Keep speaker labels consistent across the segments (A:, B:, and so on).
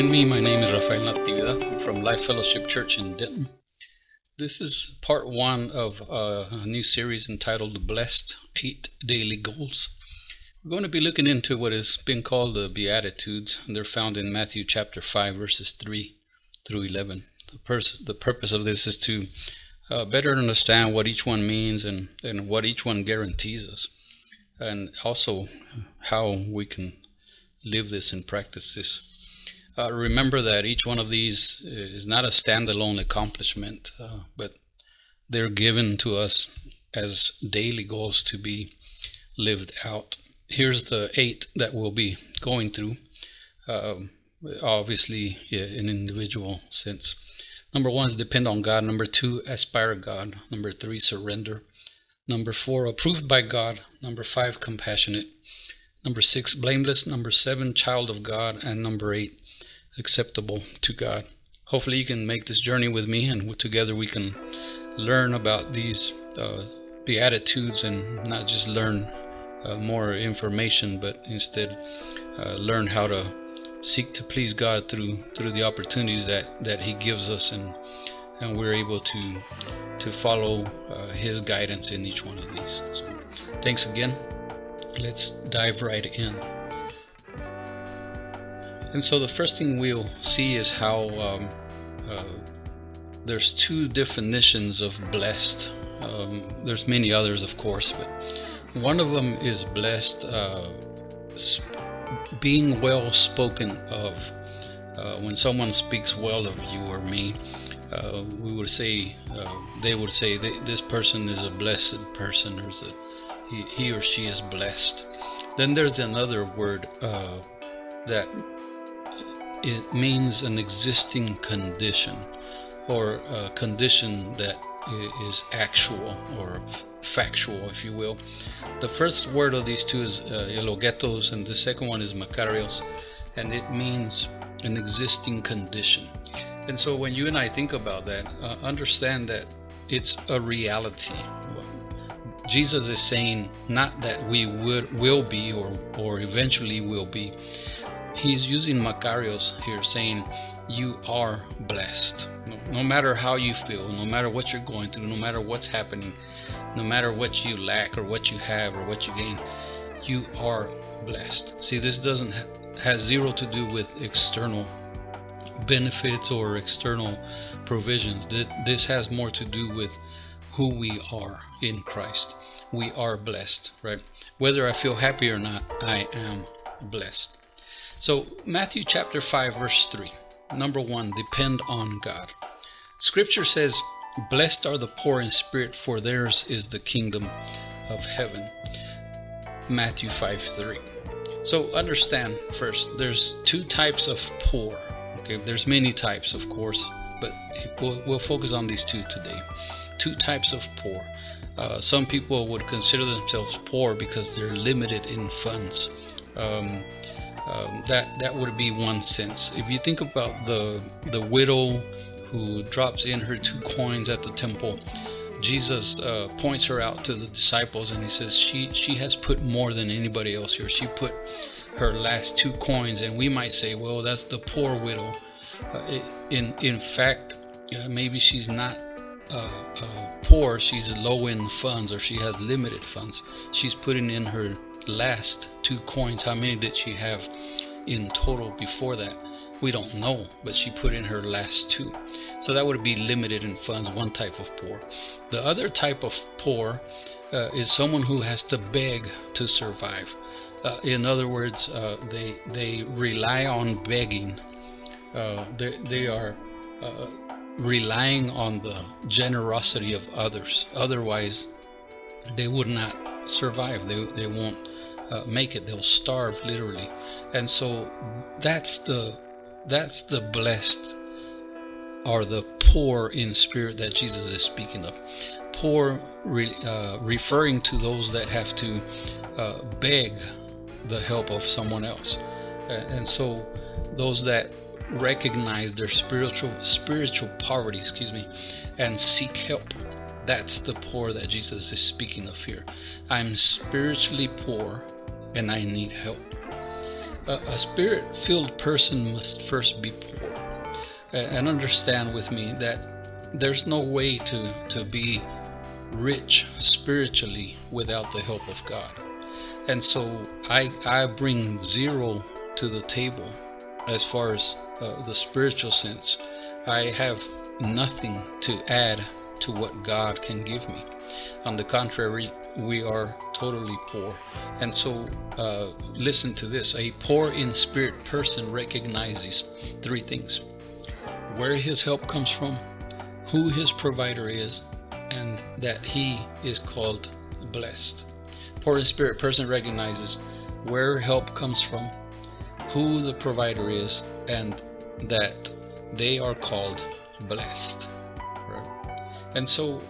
A: Joining me. My name is Rafael Natividad. I'm from Life Fellowship Church in Denton. This is part one of uh, a new series entitled Blessed Eight Daily Goals. We're going to be looking into what is being called the Beatitudes, and they're found in Matthew chapter 5, verses 3 through 11. The, pers- the purpose of this is to uh, better understand what each one means and, and what each one guarantees us, and also how we can live this and practice this. Uh, remember that each one of these is not a standalone accomplishment, uh, but they're given to us as daily goals to be lived out. Here's the eight that we'll be going through. Um, obviously, yeah, in individual sense. Number one is depend on God. Number two, aspire God. Number three, surrender. Number four, approved by God. Number five, compassionate. Number six, blameless. Number seven, child of God. And number eight, acceptable to God. Hopefully, you can make this journey with me, and together we can learn about these uh, beatitudes and not just learn uh, more information, but instead uh, learn how to seek to please God through through the opportunities that that He gives us, and and we're able to to follow uh, His guidance in each one of these. So, thanks again. Let's dive right in. And so the first thing we'll see is how um, uh, there's two definitions of blessed. Um, there's many others, of course, but one of them is blessed, uh, being well spoken of. Uh, when someone speaks well of you or me, uh, we would say uh, they would say this person is a blessed person, or a, he, he, or she is blessed. Then there's another word uh, that it means an existing condition or a condition that is actual or factual, if you will. The first word of these two is uh, eulogetos, and the second one is makarios, and it means an existing condition. And so when you and I think about that, uh, understand that it's a reality. Jesus is saying not that we would will be or or eventually will be, he's using Makarios here, saying, You are blessed. No, no, matter how you feel, no matter what you're going through, no matter what's happening, no matter what you lack or what you have or what you gain, you are blessed. See, this doesn't ha- has zero to do with external benefits or external provisions. This has more to do with who we are in Christ. We are blessed, right? Whether I feel happy or not, I am blessed. So, Matthew chapter 5, verse 3. Number one, depend on God. Scripture says, Blessed are the poor in spirit, for theirs is the kingdom of heaven. Matthew 5 3. So understand first, there's two types of poor. Okay, there's many types, of course, but we'll, we'll focus on these two today. Two types of poor. Uh, some people would consider themselves poor because they're limited in funds. Um, um, that that would be one sense. If you think about the the widow who drops in her two coins at the temple, Jesus uh, points her out to the disciples and he says she she has put more than anybody else here. She put her last two coins, and we might say, well, that's the poor widow. Uh, in in fact, uh, maybe she's not uh, uh, poor. She's low in funds, or she has limited funds. She's putting in her last two coins. How many did she have in total before that? We don't know, but she put in her last two. So that would be limited in funds, one type of poor. The other type of poor uh, is someone who has to beg to survive. Uh, in other words, uh, they they rely on begging. Uh, they, they are uh, relying on the generosity of others. Otherwise, they would not survive. They, they won't uh, make it they'll starve literally. And so that's the that's the blessed are the poor in spirit that jesus is speaking of. Poor re, uh, referring to those that have to uh, beg the help of someone else. And so those that recognize their spiritual spiritual poverty excuse me and seek help that's the poor that jesus is speaking of here. I'm spiritually poor and I need help. a, a spirit filled person must first be poor. And understand with me that there's no way to, to be rich spiritually without the help of God. And so I, I bring zero to the table as far as uh, the spiritual sense. I have nothing to add to what God can give me. On the contrary, we are totally poor. And so, uh, listen to this a poor in spirit person recognizes three things where his help comes from, who his provider is, and that he is called blessed. Poor in spirit person recognizes where help comes from, who the provider is, and that they are called blessed. Right? And so,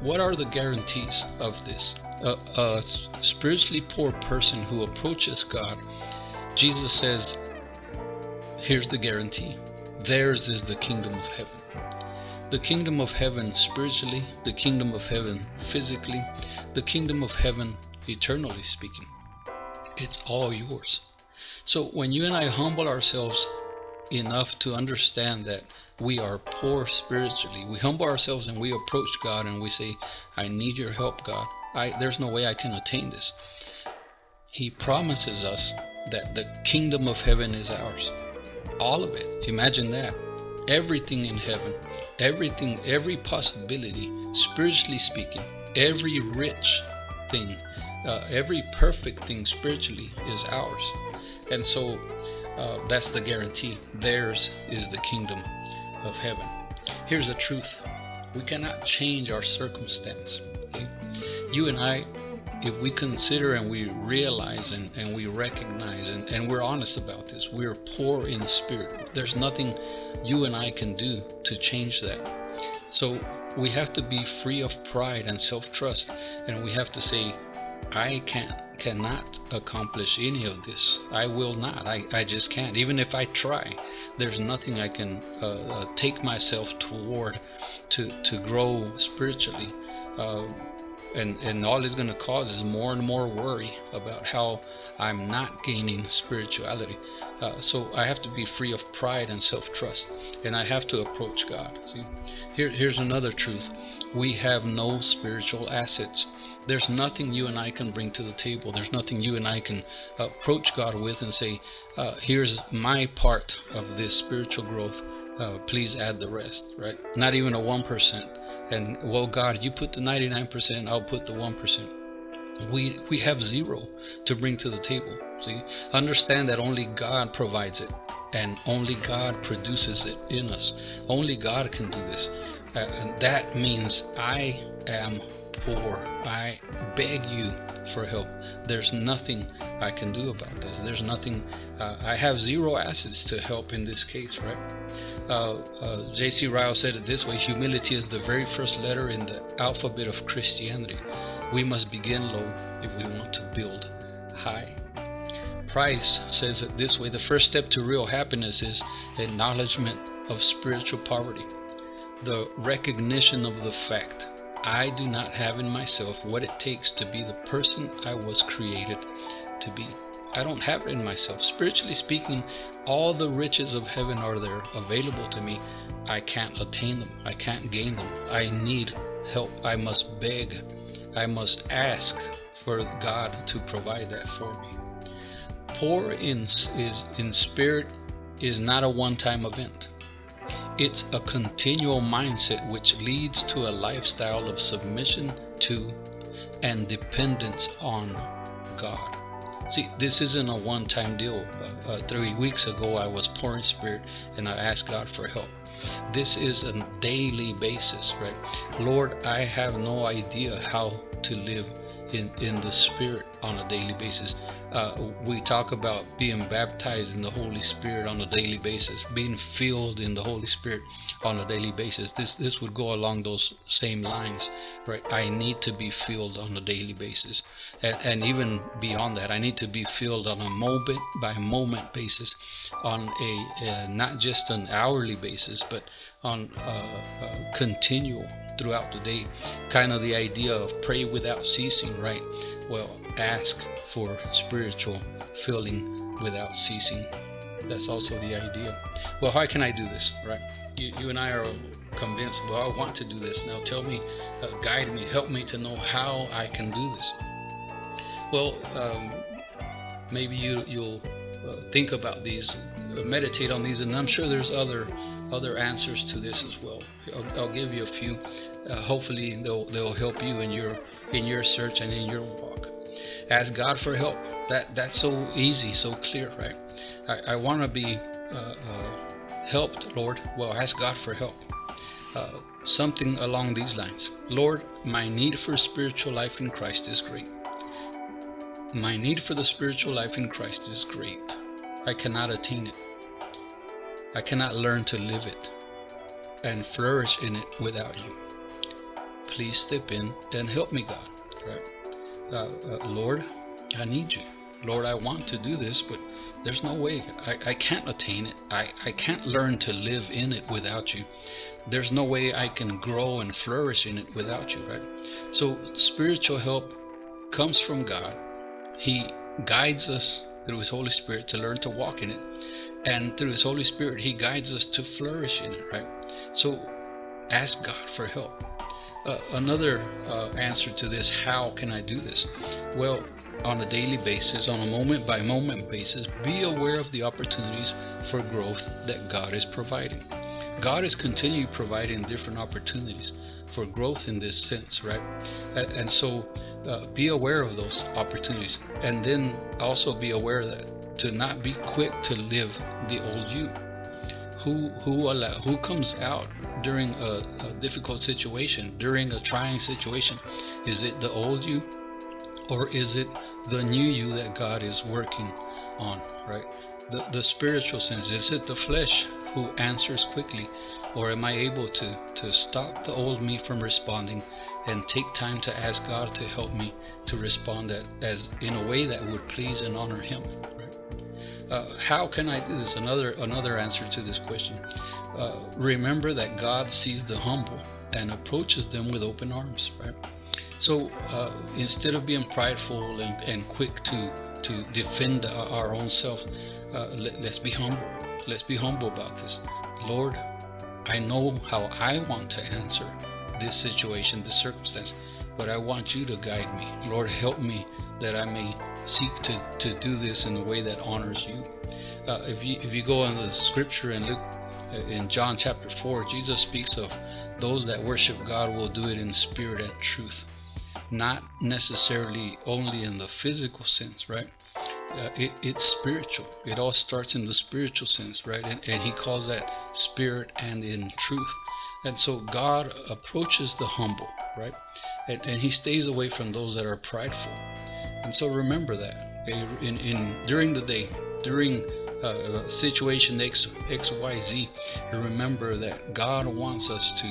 A: what are the guarantees of this? A, a spiritually poor person who approaches God, Jesus says, here's the guarantee theirs is the kingdom of heaven. The kingdom of heaven spiritually, the kingdom of heaven physically, the kingdom of heaven eternally speaking. It's all yours. So when you and I humble ourselves enough to understand that we are poor spiritually, we humble ourselves and we approach God and we say, I need your help, God. I, there's no way I can attain this. He promises us that the kingdom of heaven is ours. All of it. Imagine that. Everything in heaven, everything, every possibility, spiritually speaking, every rich thing, uh, every perfect thing spiritually is ours. And so uh, that's the guarantee. Theirs is the kingdom of heaven. Here's the truth we cannot change our circumstance. You and I, if we consider and we realize and, and we recognize and, and we're honest about this, we're poor in spirit. There's nothing you and I can do to change that. So we have to be free of pride and self trust, and we have to say, I can't cannot accomplish any of this. I will not. I, I just can't. Even if I try, there's nothing I can uh, uh, take myself toward to, to grow spiritually. Uh, and, and all it's going to cause is more and more worry about how I'm not gaining spirituality. Uh, so I have to be free of pride and self trust, and I have to approach God. See, here, here's another truth we have no spiritual assets. There's nothing you and I can bring to the table. There's nothing you and I can approach God with and say, uh, here's my part of this spiritual growth. Uh, please add the rest, right? Not even a 1%. And well, God, you put the 99%, I'll put the 1%. We, we have zero to bring to the table. See, understand that only God provides it and only God produces it in us. Only God can do this. Uh, and that means I am poor. I beg you for help. There's nothing I can do about this. There's nothing, uh, I have zero assets to help in this case, right? Uh, uh, J.C. Ryle said it this way humility is the very first letter in the alphabet of Christianity. We must begin low if we want to build high. Price says it this way the first step to real happiness is acknowledgement of spiritual poverty, the recognition of the fact I do not have in myself what it takes to be the person I was created to be. I don't have it in myself. Spiritually speaking, all the riches of heaven are there available to me. I can't attain them. I can't gain them. I need help. I must beg. I must ask for God to provide that for me. Poor in is in spirit is not a one-time event. It's a continual mindset which leads to a lifestyle of submission to and dependence on God. See, this isn't a one time deal. Uh, uh, three weeks ago, I was poor in spirit and I asked God for help. This is a daily basis, right? Lord, I have no idea how to live in, in the Spirit on a daily basis. Uh, we talk about being baptized in the Holy Spirit on a daily basis, being filled in the Holy Spirit on a daily basis. This this would go along those same lines, right? I need to be filled on a daily basis, and, and even beyond that, I need to be filled on a moment by moment basis, on a not just an hourly basis, but on a, a continual throughout the day. Kind of the idea of pray without ceasing, right? Well, ask for spiritual filling without ceasing. That's also the idea. Well, how can I do this, right? You, you and I are convinced, well, I want to do this. Now tell me, uh, guide me, help me to know how I can do this. Well, um, maybe you, you'll uh, think about these, uh, meditate on these, and I'm sure there's other other answers to this as well. I'll, I'll give you a few. Uh, hopefully, they'll they'll help you in your in your search and in your walk. Ask God for help. That that's so easy, so clear, right? I, I want to be uh, uh, helped, Lord. Well, ask God for help. Uh, something along these lines. Lord, my need for spiritual life in Christ is great. My need for the spiritual life in Christ is great. I cannot attain it. I cannot learn to live it and flourish in it without you. Please step in and help me, God. Right? Uh, uh, Lord, I need you. Lord, I want to do this, but there's no way. I, I can't attain it. I, I can't learn to live in it without you. There's no way I can grow and flourish in it without you, right? So, spiritual help comes from God. He guides us through His Holy Spirit to learn to walk in it and through his holy spirit he guides us to flourish in it right so ask god for help uh, another uh, answer to this how can i do this? Well on a daily basis on a moment by moment basis be aware of the opportunities for growth that god is providing. God is continually providing different opportunities for growth in this sense right? And so uh, be aware of those opportunities and then also be aware that to not be quick to live the old you. Who who allow, who comes out during a, a difficult situation, during a trying situation? Is it the old you, or is it the new you that God is working on? Right, the the spiritual sense. Is it the flesh who answers quickly, or am I able to to stop the old me from responding and take time to ask God to help me to respond as in a way that would please and honor Him? Uh, how can I do this? Another another answer to this question. Uh, remember that God sees the humble and approaches them with open arms. Right. So uh, instead of being prideful and, and quick to to defend our own self, uh, let, let's be humble. Let's be humble about this. Lord, I know how I want to answer this situation, this circumstance, but I want you to guide me. Lord, help me that I may seek to, to do this in a way that honors you. Uh, if you if you go on the scripture and look uh, in John chapter 4, Jesus speaks of those that worship God will do it in spirit and truth, not necessarily only in the physical sense, right? Uh, it, it's spiritual. It all starts in the spiritual sense, right? And, and he calls that spirit and in truth. And so God approaches the humble, right? And, and he stays away from those that are prideful. And so remember that okay? in, in during the day, during uh, situation X, X, Y, Z, remember that God wants us to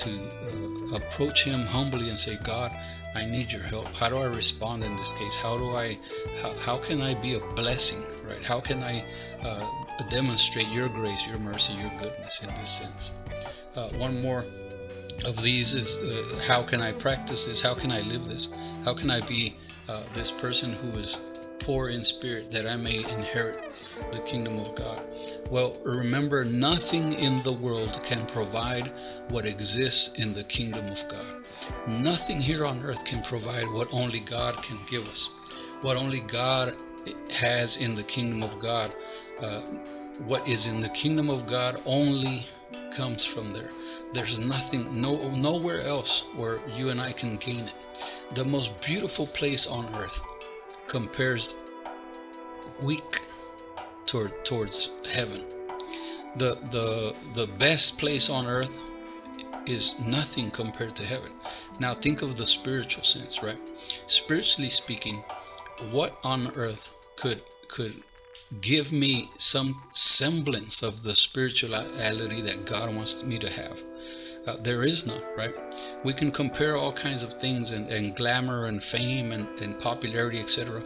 A: to uh, approach Him humbly and say, God, I need your help. How do I respond in this case? How do I, how, how can I be a blessing, right? How can I uh, demonstrate your grace, your mercy, your goodness in this sense? Uh, one more of these is uh, how can I practice this? How can I live this? How can I be uh, this person who is poor in spirit that I may inherit the kingdom of God. Well, remember, nothing in the world can provide what exists in the kingdom of God. Nothing here on earth can provide what only God can give us, what only God has in the kingdom of God. Uh, what is in the kingdom of God only comes from there. There's nothing, no, nowhere else where you and I can gain it the most beautiful place on earth compares weak toward towards heaven. The the the best place on earth is nothing compared to heaven. Now think of the spiritual sense, right? Spiritually speaking, what on earth could could give me some semblance of the spirituality that God wants me to have? Uh, there is none, right? We can compare all kinds of things and, and glamour and fame and, and popularity, etc.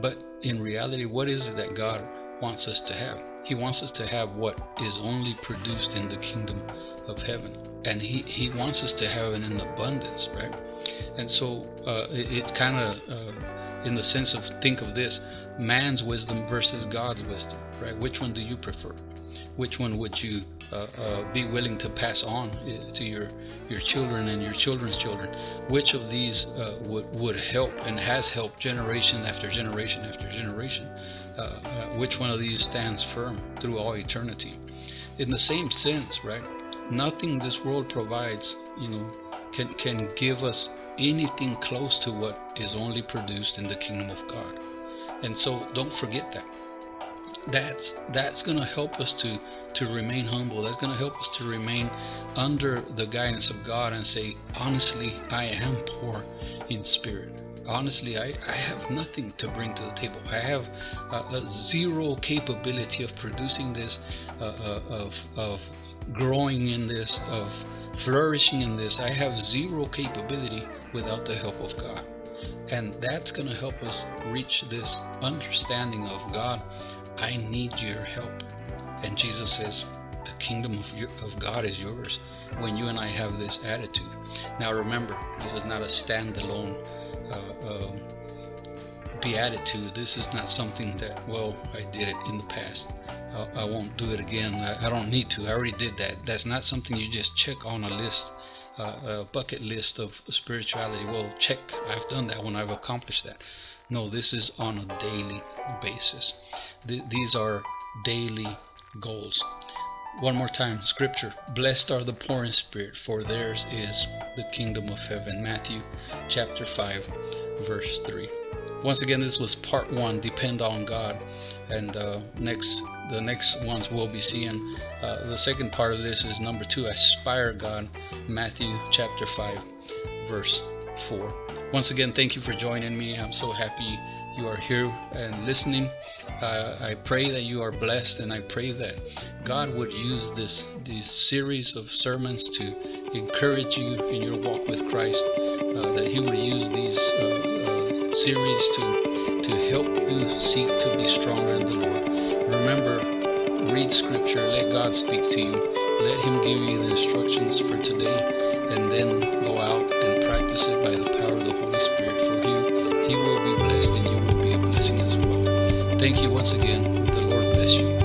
A: But in reality, what is it that God wants us to have? He wants us to have what is only produced in the kingdom of heaven. And He, he wants us to have it in abundance, right? And so uh, it, it kind of uh, in the sense of think of this man's wisdom versus God's wisdom, right? Which one do you prefer? Which one would you uh, uh, be willing to pass on uh, to your your children and your children's children? Which of these uh, would would help and has helped generation after generation after generation? Uh, uh, which one of these stands firm through all eternity? In the same sense, right? Nothing this world provides, you know, can can give us anything close to what is only produced in the kingdom of God. And so don't forget that. That's that's going to help us to to remain humble. That's going to help us to remain under the guidance of God and say, honestly, I am poor in spirit. Honestly, I, I have nothing to bring to the table. I have a zero capability of producing this, uh, uh, of, of growing in this, of flourishing in this. I have zero capability without the help of God. And that's going to help us reach this understanding of God, I need your help. And Jesus says, the kingdom of, your, of God is yours when you and I have this attitude. Now remember, this is not a standalone uh, um, beatitude. This is not something that, well, I did it in the past. I, I won't do it again. I, I, don't need to. I already did that. That's not something you just check on a list, uh, a bucket list of spirituality. Well, check. I've done that when I've accomplished that. No, this is on a daily basis. Th- these are daily goals. One more time, scripture. Blessed are the poor in spirit, for theirs is the kingdom of heaven. Matthew chapter 5, verse 3. Once again, this was part one, depend on God. And uh, next, the next ones we'll be seeing. Uh, the second part of this is number two, aspire God. Matthew chapter 5, verse 4. Once again, thank you for joining me. I'm so happy you are here and listening. Uh, I pray that you are blessed, and I pray that God would use this this series of sermons to encourage you in your walk with Christ. Uh, that He would use these uh, uh, series to to help you seek to be stronger in the Lord. Remember, read Scripture. Let God speak to you. Let Him give you the instructions for today, and then go out and practice it by the power of the Holy Spirit. For you, He will be blessed, and you will be a blessing as well. Thank you once again. The Lord bless you.